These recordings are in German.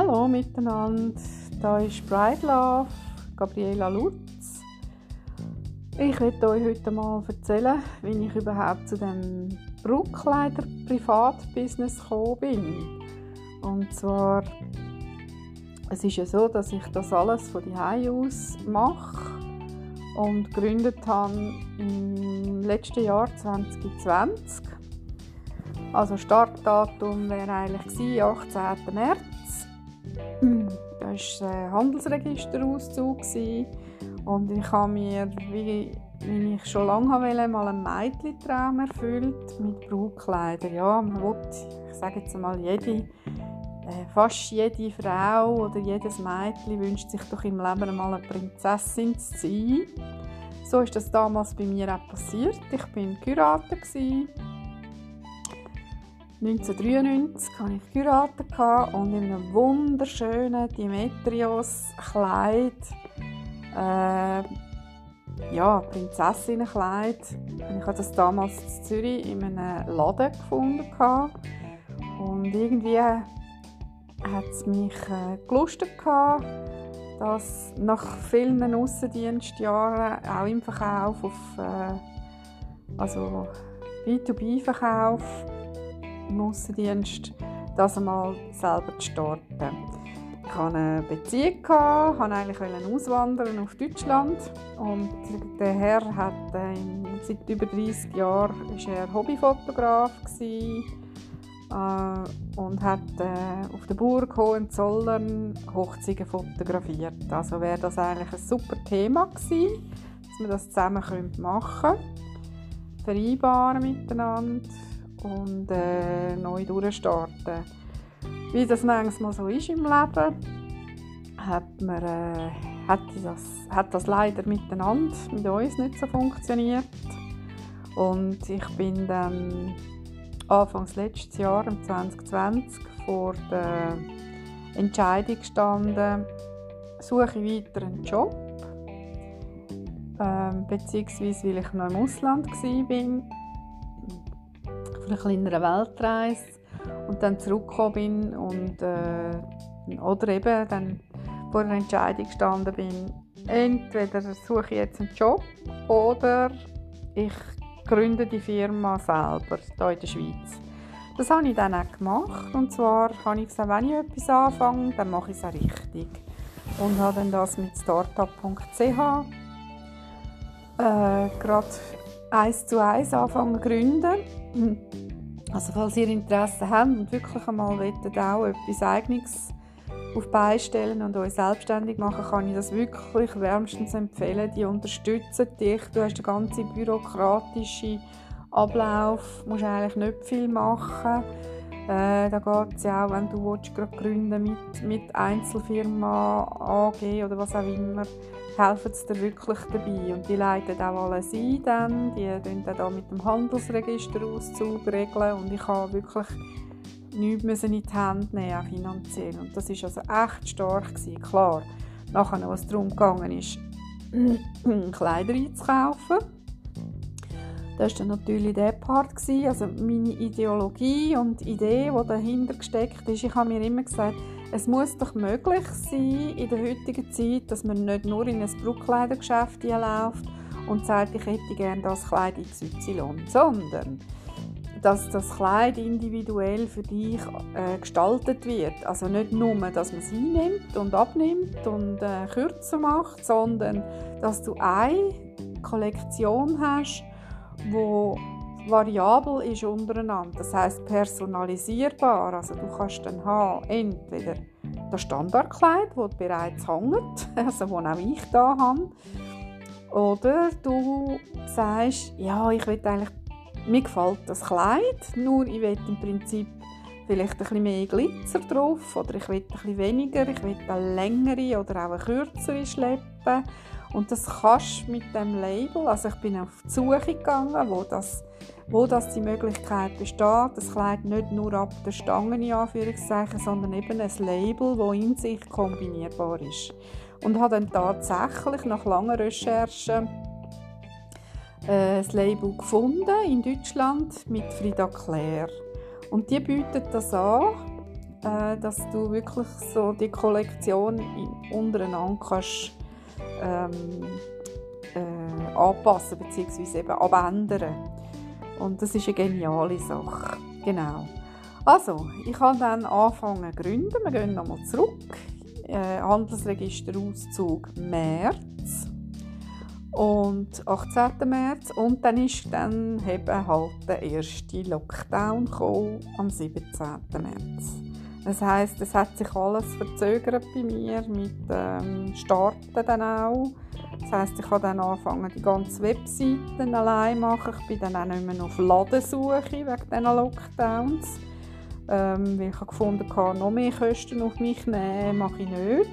Hallo miteinander, da ist Bride Love, Gabriela Lutz. Ich werde euch heute mal erzählen, wie ich überhaupt zu dem Brautkleider Privatbusiness gekommen bin. Und zwar, es ist ja so, dass ich das alles von die aus mache und gegründet habe im letzten Jahr 2020. Also Startdatum wäre eigentlich gewesen, 18. März. Da war ein Handelsregisterauszug und ich habe mir, wie, wie ich schon lange wollte, mal einen Mädchentraum erfüllt mit Brautkleidern. Ja, man will, ich sage jetzt mal, jede, äh, fast jede Frau oder jedes Mädchen wünscht sich doch im Leben mal eine Prinzessin zu sein. So ist das damals bei mir auch passiert. Ich bin geheiratet 1993 hatte ich geheiratet und in einem wunderschönen Demetrios-Kleid, äh, ja, Prinzessinnenkleid. Ich habe das damals in Zürich in einem Laden gefunden. Und irgendwie hat es mich äh, gelustet, dass nach vielen Aussendienstjahren auch im Verkauf auf äh, also B2B-Verkauf im Aussendienst, das einmal selber zu starten. Ich hatte eine Beziehung, wollte eigentlich auswandern auf Deutschland und der Herr hat seit über 30 Jahren ist er Hobbyfotograf gewesen, äh, und hat äh, auf der Burg Hohenzollern Hochzeiten fotografiert. Also wäre das eigentlich ein super Thema gewesen, dass wir das zusammen machen können, vereinbaren miteinander und äh, neu durchstarten. Wie das manchmal so ist im Leben, hat, man, äh, hat, das, hat das leider miteinander mit uns nicht so funktioniert. Und ich bin dann Anfangs letztes Jahr, 2020, vor der Entscheidung gestanden, suche ich weiter einen Job, ähm, beziehungsweise weil ich noch im Ausland war für eine kleinere Weltreise und dann zurückgekommen bin und äh, oder eben dann vor einer Entscheidung gestanden bin, entweder suche ich jetzt einen Job oder ich gründe die Firma selber hier in der Schweiz. Das habe ich dann auch gemacht und zwar habe ich gesagt, wenn ich etwas anfange, dann mache ich es auch richtig und habe dann das mit startup.ch äh, gerade eins zu eins anfangen zu gründen. Also falls ihr Interesse habt und wirklich einmal wollt, auch etwas Eigenes auf beistellen und euch selbstständig machen, kann ich das wirklich wärmstens empfehlen. Die unterstützen dich. Du hast den ganzen bürokratischen Ablauf, musst eigentlich nicht viel machen. Äh, da geht es ja auch, wenn du gerade gründen mit, mit Einzelfirma, AG oder was auch immer, helfen sie dir wirklich dabei. Und die leiten auch alles ein dann, die regeln dann mit dem Handelsregisterauszug regeln und ich habe wirklich nichts in die Hand nehmen, finanziell. Und das war also echt stark gewesen. Klar, nachher, was darum gegangen ist, Kleider einzukaufen das war natürlich der Part. Also meine Ideologie und Idee, die dahinter gesteckt ist, ich habe mir immer gesagt, es muss doch möglich sein in der heutigen Zeit, dass man nicht nur in ein Brautkleidergeschäft läuft und sagt, ich hätte gerne das Kleid XY, sondern dass das Kleid individuell für dich äh, gestaltet wird. Also nicht nur, dass man es einnimmt und abnimmt und äh, kürzer macht, sondern dass du eine Kollektion hast, wo variabel ist untereinander. Das heißt personalisierbar. Also du kannst dann haben entweder das Standardkleid, das bereits hängt, also das auch ich da habe, oder du sagst, ja, ich will eigentlich, mir gefällt das Kleid, nur ich will im Prinzip vielleicht ein bisschen mehr Glitzer drauf oder ich will ein bisschen weniger, ich will eine längere oder auch eine kürzere schleppen und das kannst du mit dem Label, also ich bin auf die Suche gegangen, wo das, wo das die Möglichkeit besteht, das Kleid nicht nur ab der Stange in Anführungszeichen, sondern eben ein Label, das in sich kombinierbar ist. Und habe dann tatsächlich nach langen Recherchen äh, das Label gefunden in Deutschland mit Frida Claire. Und die bietet das an äh, dass du wirklich so die Kollektion untereinander kannst ähm, äh, anpassen bzw. eben abändern. Und das ist eine geniale Sache. Genau. Also, ich habe dann angefangen zu gründen. Wir gehen nochmal zurück. Äh, Handelsregisterauszug März und 18. März und dann ist dann eben halt der erste Lockdown gekommen, am 17. März. Das heißt, es hat sich alles verzögert bei mir mit ähm, Starten dann auch. Das heißt, ich habe dann angefangen, die ganzen Webseiten allein machen. Ich bin dann auch nicht mehr auf Ladensuche wegen diesen Lockdowns. Ähm, weil ich gefunden habe, noch mehr Kosten auf mich nehmen, mache ich nicht.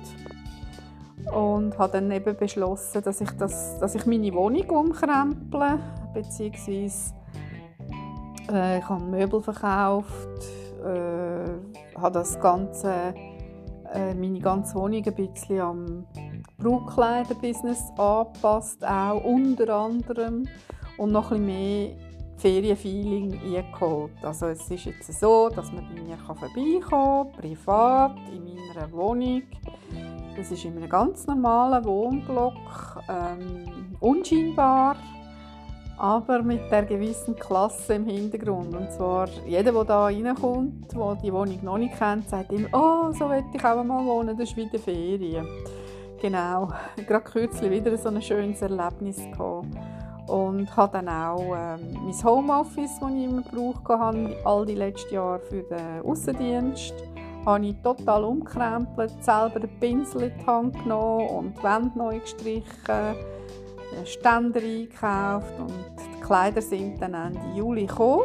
Und habe dann eben beschlossen, dass ich, das, dass ich meine Wohnung umkremple, beziehungsweise äh, ich habe Möbel verkauft, habe das ganze, äh, meine ganze Wohnung ein bisschen am Brautkleiderbusiness angepasst, auch unter anderem und noch ein bisschen mehr Ferienfeeling eingeholt. Also es ist jetzt so, dass man bei mir vorbeikommen kann, privat, in meiner Wohnung. Das ist in einem ganz normalen Wohnblock, ähm, unscheinbar, aber mit der gewissen Klasse im Hintergrund. Und zwar, jeder, der da reinkommt, der die Wohnung noch nicht kennt, sagt immer, oh, so will ich auch mal wohnen, das ist wieder Ferien. Genau, gerade kürzlich wieder so ein schönes Erlebnis gehabt. Und habe dann auch ähm, mein Homeoffice, das ich immer gebraucht habe, all die letzten Jahre für den Außendienst, habe ich total umkrempelt, selber den Pinsel in die Hand genommen und die Wände neu gestrichen, Ständer eingekauft und die Kleider sind dann Ende Juli gekommen.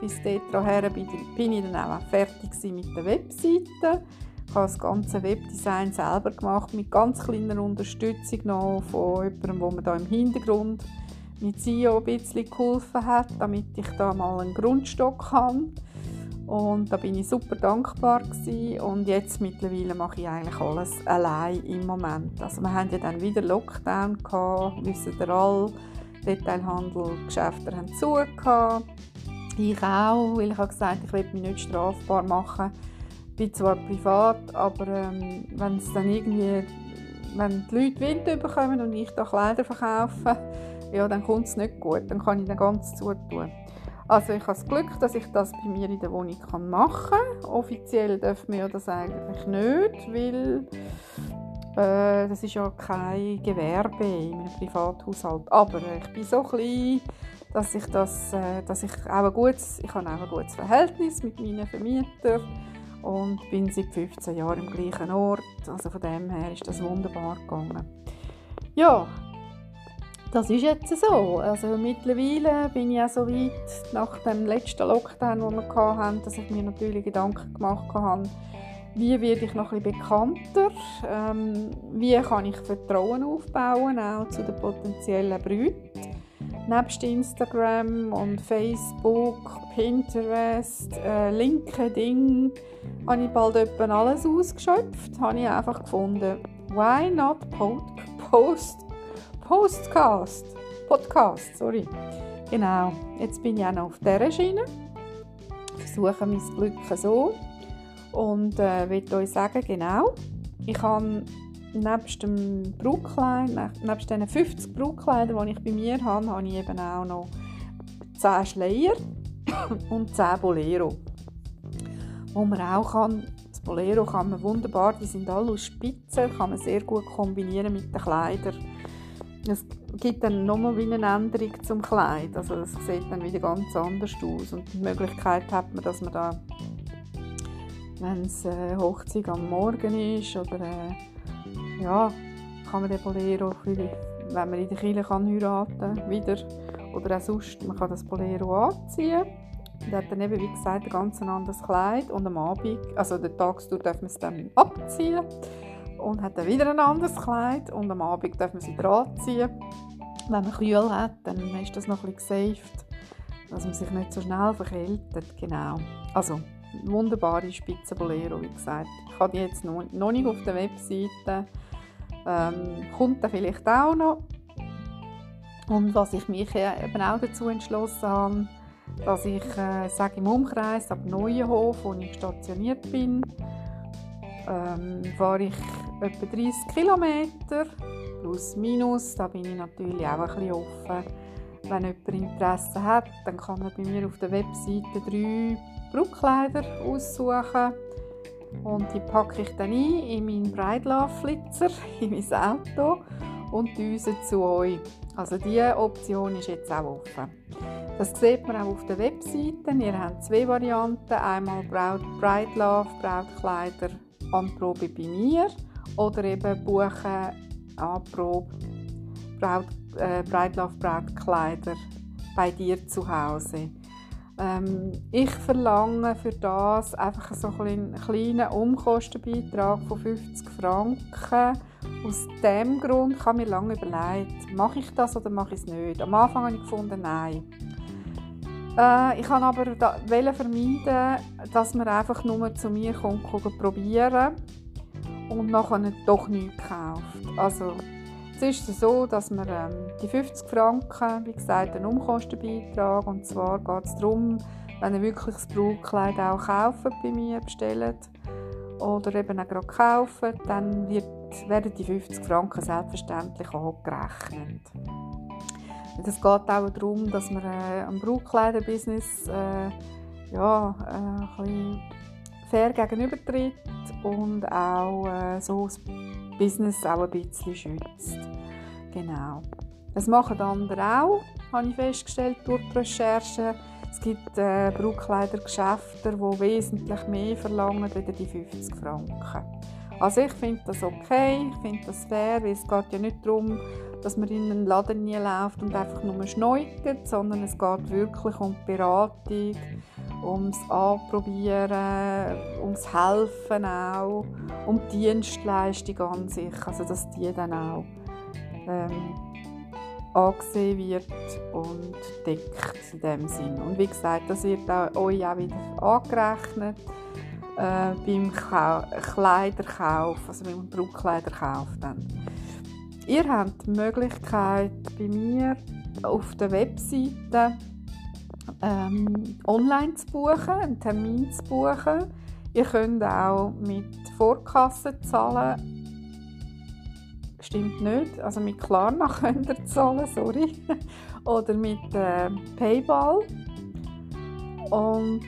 Bis dahin bin ich dann auch fertig mit der Webseite. Ich habe das ganze Webdesign selber gemacht, mit ganz kleiner Unterstützung noch von jemandem, wo man da im Hintergrund mit SEO ein bisschen geholfen hat, damit ich da mal einen Grundstock habe. Und da bin ich super dankbar gewesen. und jetzt mittlerweile mache ich eigentlich alles allein im Moment. Also wir haben ja dann wieder Lockdown gehabt, wissen ihr alle, Detailhandel, Geschäfte haben zu gehabt. Ich auch, weil ich habe gesagt, ich will mich nicht strafbar machen. Ich bin zwar privat, aber ähm, wenn es dann irgendwie, wenn die Leute Wind bekommen und ich da Kleider verkaufe, ja, dann kommt es nicht gut, dann kann ich den ganz zutun. Also ich habe das Glück, dass ich das bei mir in der Wohnung machen kann. Offiziell dürfen wir das eigentlich nicht, weil äh, das ist ja kein Gewerbe in einem Privathaushalt. Aber ich bin so klein, dass ich das, äh, dass ich auch ein gutes, ich habe auch ein gutes Verhältnis mit meinen Vermietern und bin seit 15 Jahren im gleichen Ort. Also von dem her ist das wunderbar gegangen. Ja, das ist jetzt so. Also mittlerweile bin ich auch so weit nach dem letzten Lockdown, den wir hatten, dass ich mir natürlich Gedanken gemacht habe, wie werde ich noch ein bisschen bekannter, ähm, wie kann ich Vertrauen aufbauen, auch zu den potenziellen Brüten. Nebst Instagram und Facebook, Pinterest, äh, LinkedIn habe ich bald etwa alles ausgeschöpft. Habe ich einfach gefunden, why not post Postcast. Podcast, sorry. Genau, jetzt bin ich auch noch auf dieser Schiene. Versuche mein Glück so. Und äh, möchte euch sagen, genau, ich habe nebst dem Brautkleid, nebst diesen 50 Brautkleidern, die ich bei mir habe, habe ich eben auch noch 10 Schleier und 10 Bolero. Wo man auch kann, das Bolero kann man wunderbar, die sind alle aus Spitzen, kann man sehr gut kombinieren mit den Kleidern es gibt dann nochmal wie eine Änderung zum Kleid. Also es sieht dann wieder ganz anders aus. Und die Möglichkeit hat man, dass man da, wenn es äh, Hochzeit am Morgen ist oder äh, ja, kann man den Bolero, wenn man in der Kirche kann heiraten wieder oder auch sonst, man kann das Bolero anziehen. Und hat dann eben, wie gesagt, ein ganz anderes Kleid und am Abend, also den Tagsdur darf man es dann abziehen und hat dann wieder ein anderes Kleid und am Abend darf man sie dran ziehen. Wenn man kühl hat, dann ist das noch ein bisschen gesaved, dass man sich nicht so schnell verkältet. Genau. Also, wunderbare Spitzenbolero, wie gesagt. Ich habe die jetzt noch, noch nicht auf der Webseite. Ähm, kommt da vielleicht auch noch. Und was ich mich eben auch dazu entschlossen habe, dass ich äh, sage im Umkreis ab Neuenhof, wo ich stationiert bin, ähm, fahre ich etwa 30 Kilometer plus minus. Da bin ich natürlich auch ein bisschen offen. Wenn jemand Interesse hat, dann kann man bei mir auf der Webseite drei Brautkleider aussuchen und die packe ich dann ein in meinen Breitlaufflitzer, in mein Auto und düse zu euch. Also diese Option ist jetzt auch offen. Das sieht man auch auf der Webseite. Ihr habt zwei Varianten. Einmal Braut, Breitlove, Brautkleider, Anprobe bei mir oder eben buchen Anprobe Braut, äh, bei dir zu Hause. Ähm, ich verlange für das einfach so einen kleinen Umkostenbeitrag von 50 Franken. Aus dem Grund habe ich mir lange überlegt, mache ich das oder mache ich es nicht. Am Anfang habe ich gefunden, nein. Äh, ich kann aber da, vermeiden, dass man einfach nur zu mir kommt, probieren und nachher doch nichts kauft. Also es ist so, dass man ähm, die 50 Franken, wie gesagt, einen Umkostenbeitrag und zwar geht es darum, wenn ihr wirklich das Brautkleid auch kauft bei mir bestellt oder eben auch gerade kauft, dann wird, werden die 50 Franken selbstverständlich abgerechnet. Es geht auch darum, dass man äh, am Brautkleiderbusiness äh, ja, äh, ein bisschen fair gegenübertritt und auch äh, so das Business auch ein bisschen schützt. Genau. Das machen andere auch, habe ich festgestellt durch die Recherche. Es gibt äh, Brautkleidergeschäfte, die wesentlich mehr verlangen als die 50 Franken. Also ich finde das okay, ich finde das fair, weil es geht ja nicht darum, dass man in einen Laden nie läuft und einfach nur schneugt, sondern es geht wirklich um die Beratung, ums Anprobieren, ums Helfen auch, um die Dienstleistung an sich, also dass die dann auch ähm, angesehen wird und deckt in dem Sinn. Und wie gesagt, das wird auch, euch auch wieder angerechnet äh, beim Kau Kleiderkauf, also beim Brautkleiderkauf dann. Ihr habt die Möglichkeit bei mir auf der Webseite ähm, online zu buchen, einen Termin zu buchen. Ihr könnt auch mit Vorkasse zahlen stimmt nicht. Also mit Klarna könnt ihr zahlen, sorry. Oder mit äh, Paypal. Und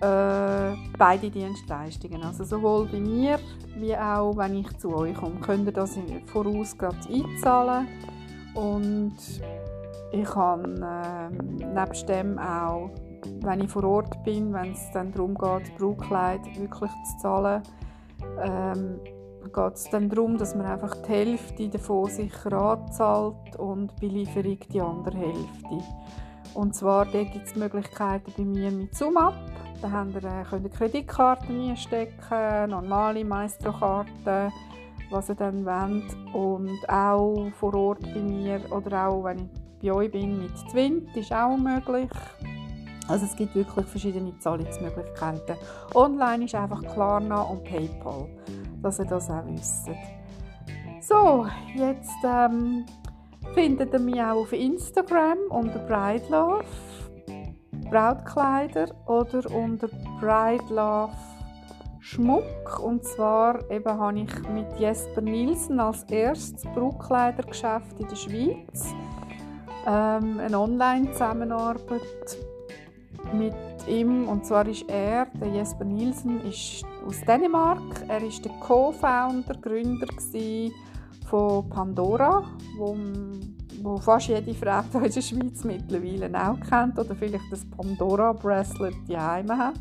äh, beide Dienstleistungen. Also sowohl bei mir wie auch, wenn ich zu euch komme, könnt ihr das voraus gerade einzahlen. Und ich kann äh, nebst dem auch, wenn ich vor Ort bin, wenn es dann darum geht, Brautkleid wirklich zu zahlen, ähm, geht es dann darum, dass man einfach die Hälfte davon sicher anzahlt und bei Lieferung die andere Hälfte. Und zwar gibt es Möglichkeiten bei mir mit SumUp. Da habt ihr, äh, könnt ihr Kreditkarten einstecken, normale Maestro-Karten, was ihr dann wollt. Und auch vor Ort bei mir oder auch wenn ich bei euch bin mit Twint ist auch möglich. Also es gibt wirklich verschiedene Zahlungsmöglichkeiten. Online ist einfach Klarna und PayPal dass ihr das auch wisst. So, jetzt ähm, findet ihr mich auch auf Instagram unter Bridelove Brautkleider oder unter Bridelove Schmuck. Und zwar eben habe ich mit Jesper Nielsen als erstes Brautkleidergeschäft in der Schweiz ähm, eine Online-Zusammenarbeit mit ihm. Und zwar ist er, der Jesper Nielsen, ist aus Dänemark. Er ist der Co-Founder, Gründer von Pandora, wo, wo fast jede Frau in der Schweiz mittlerweile auch kennt oder vielleicht das Pandora Bracelet die Heime hat.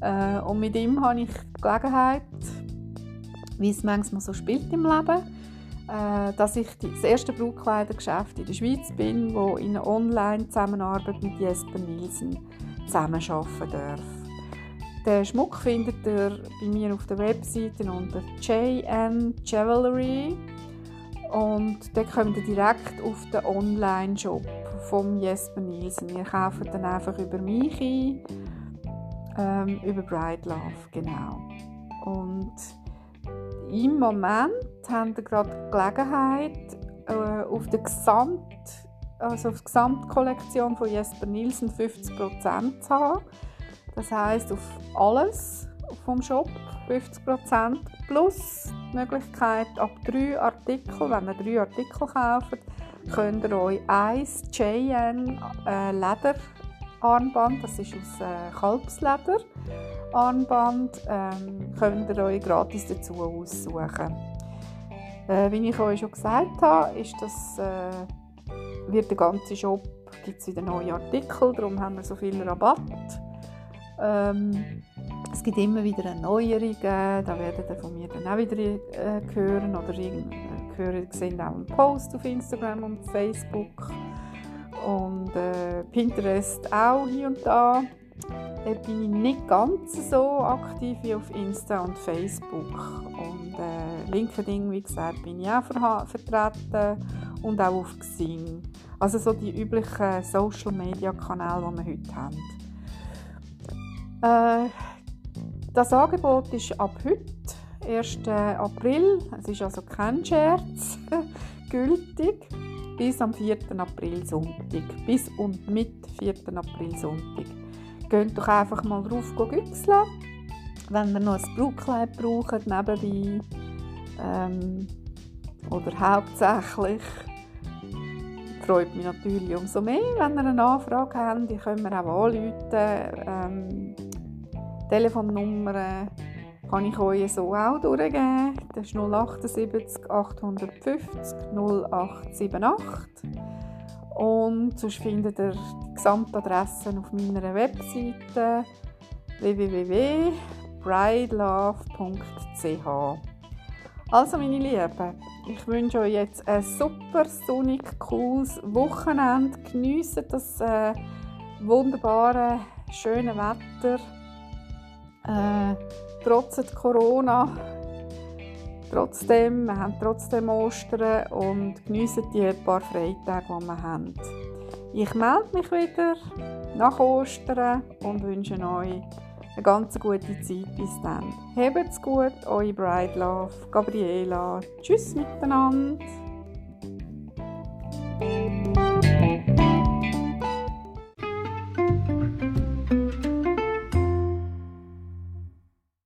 Äh, und mit ihm habe ich die Gelegenheit, wie es manchmal so spielt im Leben, dass ich das erste Brautkleidergeschäft in der Schweiz bin, wo in einer Online-Zusammenarbeit mit Jesper Nielsen zusammenarbeiten darf. Den Schmuck findet ihr bei mir auf der Webseite unter JN Jewelry und dann kommt ihr direkt auf den Online-Shop vom Jesper Nielsen. Ihr kauft dann einfach über mich ein, ähm, über Bright Love, genau. Und im Moment haben wir gerade die Gelegenheit, äh, auf der Gesamt also auf die Gesamtkollektion von Jesper Nielsen 50% zu haben. Das heisst, auf alles vom Shop 50% plus die Möglichkeit, ab drei Artikel, wenn ihr drei Artikel kauft, könnt ihr euch eins JN äh, Lederarmband, das ist aus äh, Kalbsleder, Armband, ähm, könnt ihr euch gratis dazu aussuchen. Äh, wie ich euch schon gesagt habe, ist das, äh, wird der ganze Shop gibt es wieder neue Artikel, darum haben wir so viel Rabatt. Ähm, es gibt immer wieder Erneuerungen, da werdet ihr von mir dann auch wieder äh, hören oder äh, hören, sehen auch einen Post auf Instagram und Facebook und äh, Pinterest auch hier und da. Da bin ich nicht ganz so aktiv wie auf Insta und Facebook und äh, LinkedIn, wie gesagt, bin ich auch vertreten und auch auf Xing. Also so die üblichen Social Media Kanäle, die wir heute haben. Äh, das Angebot ist ab heute, 1. April, es ist also kein Scherz, gültig, bis am 4. April Sonntag, bis und mit 4. April Sonntag. Geht doch einfach mal drauf güchseln, wenn ihr noch ein Brautkleid braucht nebenbei ähm, oder hauptsächlich freut mich natürlich umso mehr, wenn ihr eine Anfrage habt. Die können wir auch anrufen. Ähm, Telefonnummer kann ich euch so auch durchgeben. Das ist 078 850 0878. Und sonst findet ihr die Gesamtadressen auf meiner Webseite www.bridelove.ch. Also meine Lieben, ich wünsche euch jetzt ein super sonnig cooles Wochenende. Geniessen das äh, wunderbare, schöne Wetter äh, trotz Corona. Trotzdem, wir haben trotzdem Ostern und geniessen die paar Freitage, die wir haben. Ich melde mich wieder nach Ostern und wünsche euch eine ganz gute Zeit bis dann. Habt's gut, eure Bride Love, Gabriela. Tschüss miteinander.